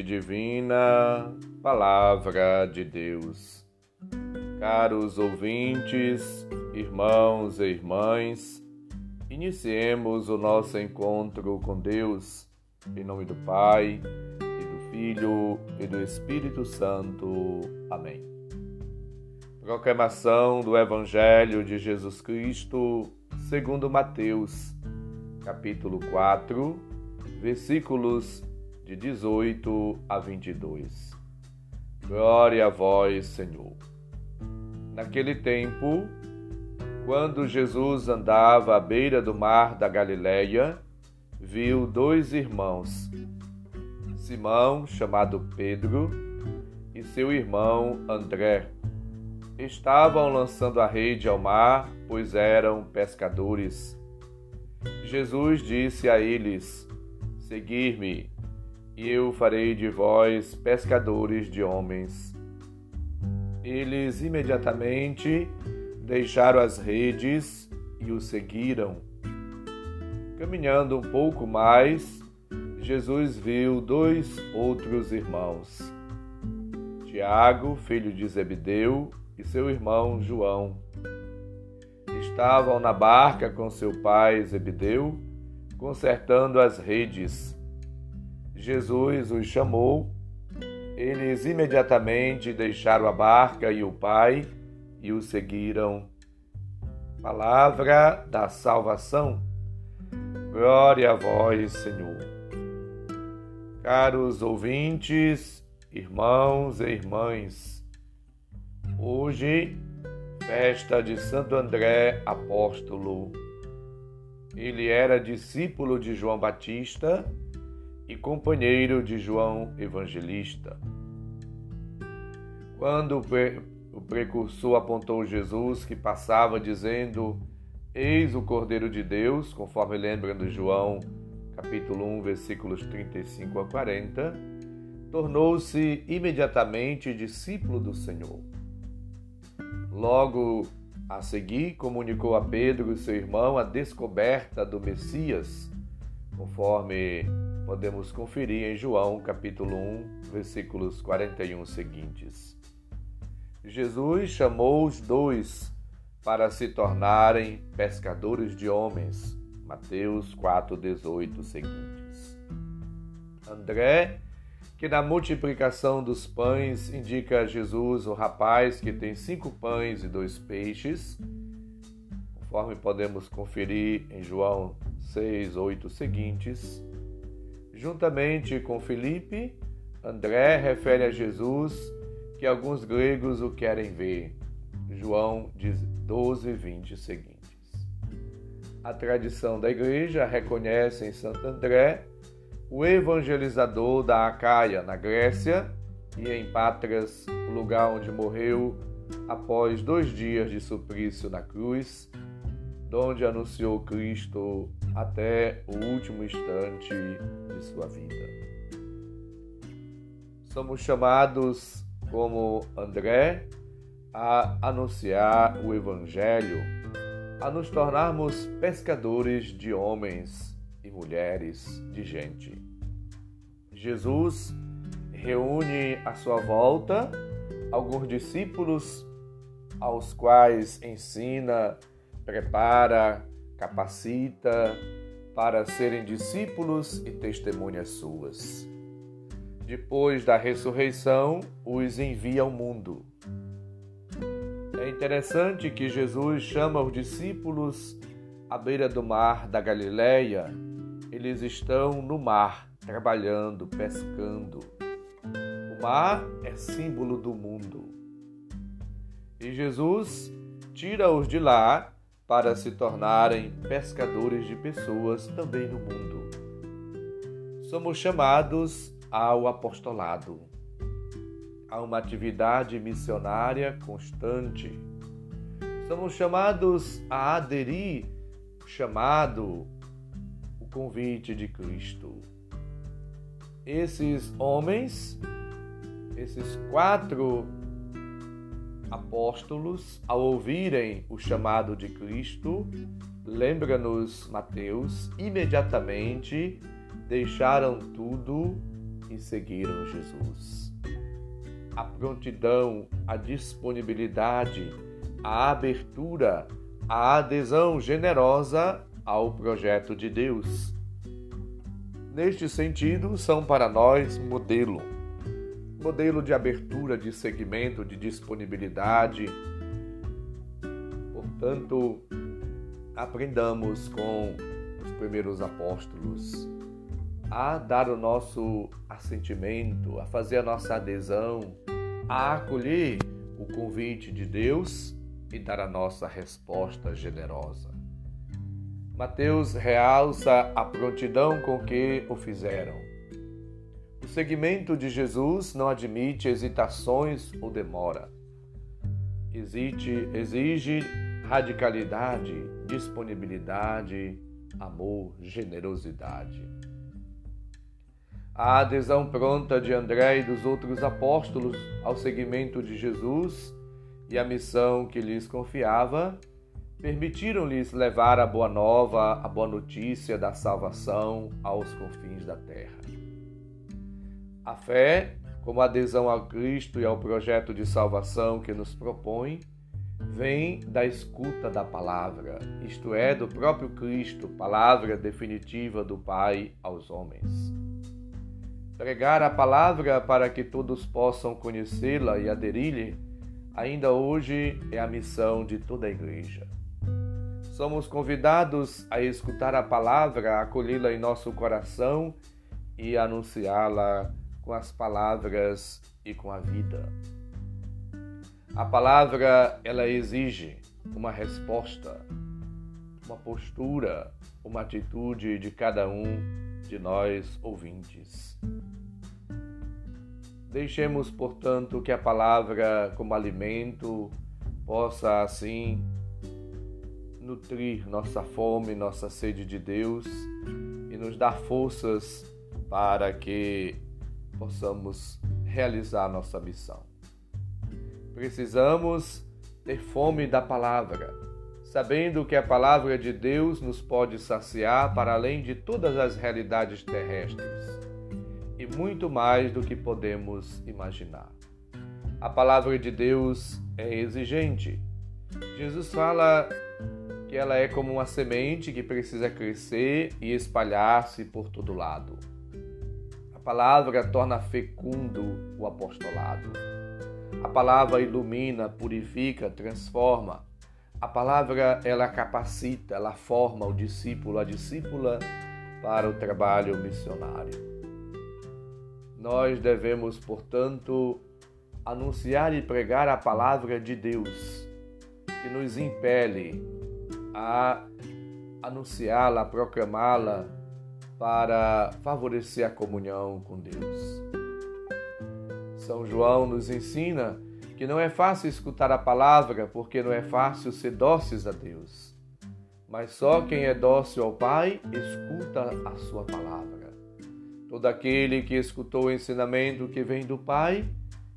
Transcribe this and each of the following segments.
Divina, Palavra de Deus. Caros ouvintes, irmãos e irmãs, iniciemos o nosso encontro com Deus, em nome do Pai, e do Filho e do Espírito Santo. Amém. Proclamação do Evangelho de Jesus Cristo, segundo Mateus, capítulo 4, versículos de 18 a 22. Glória a vós, Senhor. Naquele tempo, quando Jesus andava à beira do mar da Galileia, viu dois irmãos, Simão, chamado Pedro, e seu irmão André. Estavam lançando a rede ao mar, pois eram pescadores. Jesus disse a eles: Seguir-me, e eu farei de vós pescadores de homens. Eles imediatamente deixaram as redes e o seguiram. Caminhando um pouco mais, Jesus viu dois outros irmãos, Tiago, filho de Zebedeu, e seu irmão João. Estavam na barca com seu pai Zebedeu, consertando as redes. Jesus os chamou. Eles imediatamente deixaram a barca e o pai e o seguiram. Palavra da salvação. Glória a vós, Senhor. Caros ouvintes, irmãos e irmãs, hoje, festa de Santo André Apóstolo. Ele era discípulo de João Batista e companheiro de João Evangelista. Quando o precursor apontou Jesus que passava dizendo: Eis o Cordeiro de Deus, conforme lembra do João, capítulo 1, versículos 35 a 40, tornou-se imediatamente discípulo do Senhor. Logo a seguir, comunicou a Pedro e seu irmão a descoberta do Messias, conforme podemos conferir em João capítulo 1, versículos 41 seguintes. Jesus chamou os dois para se tornarem pescadores de homens. Mateus 4:18 seguintes. André, que na multiplicação dos pães indica a Jesus o rapaz que tem cinco pães e dois peixes, conforme podemos conferir em João 6, 8 seguintes. Juntamente com Felipe, André refere a Jesus que alguns gregos o querem ver. João 12, 20 seguintes. A tradição da igreja reconhece em Santo André o evangelizador da Acaia, na Grécia, e em Patras, o lugar onde morreu após dois dias de suplício na cruz, donde anunciou Cristo até o último instante de sua vida. Somos chamados, como André, a anunciar o Evangelho, a nos tornarmos pescadores de homens e mulheres, de gente. Jesus reúne à sua volta alguns discípulos aos quais ensina, prepara, capacita para serem discípulos e testemunhas suas. Depois da ressurreição, os envia ao mundo. É interessante que Jesus chama os discípulos à beira do mar da Galileia. Eles estão no mar, trabalhando, pescando. O mar é símbolo do mundo. E Jesus tira-os de lá para se tornarem pescadores de pessoas também no mundo. Somos chamados ao apostolado, a uma atividade missionária constante. Somos chamados a aderir chamado, o convite de Cristo. Esses homens, esses quatro apóstolos, ao ouvirem o chamado de Cristo, lembra-nos Mateus, imediatamente deixaram tudo e seguiram Jesus. A prontidão, a disponibilidade, a abertura, a adesão generosa ao projeto de Deus. Neste sentido, são para nós modelo. Modelo de abertura, de segmento, de disponibilidade. Portanto, aprendamos com os primeiros apóstolos a dar o nosso assentimento, a fazer a nossa adesão, a acolher o convite de Deus e dar a nossa resposta generosa. Mateus realça a prontidão com que o fizeram. Seguimento de Jesus não admite hesitações ou demora. Exige, exige radicalidade, disponibilidade, amor, generosidade. A adesão pronta de André e dos outros apóstolos ao seguimento de Jesus e a missão que lhes confiava permitiram-lhes levar a boa nova, a boa notícia da salvação aos confins da terra. A fé, como adesão a Cristo e ao projeto de salvação que nos propõe, vem da escuta da palavra, isto é, do próprio Cristo, palavra definitiva do Pai aos homens. Pregar a palavra para que todos possam conhecê-la e aderir-lhe, ainda hoje é a missão de toda a igreja. Somos convidados a escutar a palavra, acolhê-la em nosso coração e anunciá-la com as palavras e com a vida. A palavra, ela exige uma resposta, uma postura, uma atitude de cada um de nós ouvintes. Deixemos, portanto, que a palavra, como alimento, possa assim nutrir nossa fome, nossa sede de Deus e nos dar forças para que possamos realizar nossa missão. Precisamos ter fome da palavra, sabendo que a palavra de Deus nos pode saciar para além de todas as realidades terrestres e muito mais do que podemos imaginar. A palavra de Deus é exigente. Jesus fala que ela é como uma semente que precisa crescer e espalhar-se por todo lado. Palavra torna fecundo o apostolado. A palavra ilumina, purifica, transforma. A palavra ela capacita, ela forma o discípulo, a discípula para o trabalho missionário. Nós devemos, portanto, anunciar e pregar a palavra de Deus, que nos impele a anunciá-la, proclamá-la para favorecer a comunhão com Deus. São João nos ensina que não é fácil escutar a palavra porque não é fácil ser dóceis a Deus. Mas só quem é dócil ao Pai escuta a sua palavra. Todo aquele que escutou o ensinamento que vem do Pai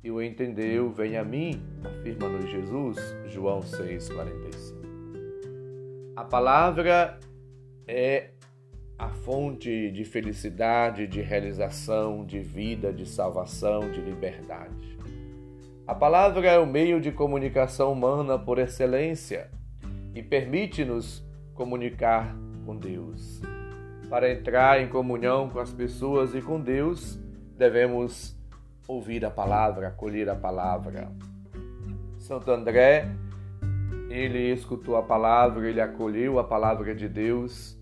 e o entendeu, vem a mim, afirma-nos Jesus, João 6,45. A palavra é a fonte de felicidade, de realização, de vida, de salvação, de liberdade. A palavra é o meio de comunicação humana por excelência e permite-nos comunicar com Deus. Para entrar em comunhão com as pessoas e com Deus, devemos ouvir a palavra, acolher a palavra. Santo André ele escutou a palavra, ele acolheu a palavra de Deus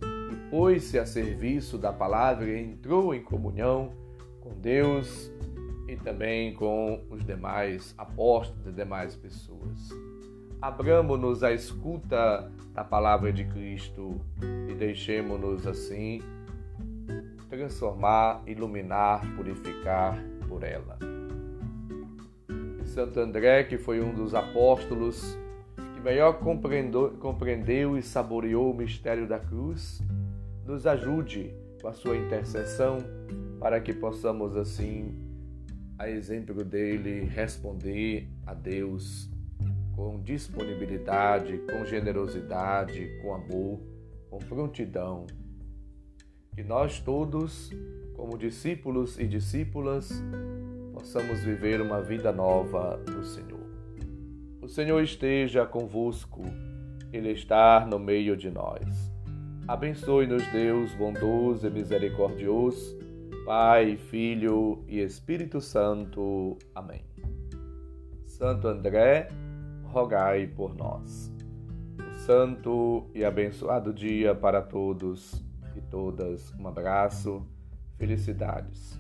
pôs-se a serviço da palavra e entrou em comunhão com Deus e também com os demais apóstolos e demais pessoas. Abramos-nos à escuta da palavra de Cristo e deixemos-nos assim transformar, iluminar, purificar por ela. Santo André, que foi um dos apóstolos que melhor compreendeu, e saboreou o mistério da cruz, nos ajude com a sua intercessão para que possamos assim, a exemplo dele, responder a Deus com disponibilidade, com generosidade, com amor, com prontidão. Que nós todos como discípulos e discípulas, possamos viver uma vida nova no Senhor. O Senhor esteja convosco, Ele está no meio de nós. Abençoe-nos, Deus bondoso e misericordioso, Pai, Filho e Espírito Santo. Amém. Santo André, rogai por nós. Um santo e abençoado dia para todos e todas. Um abraço, felicidades.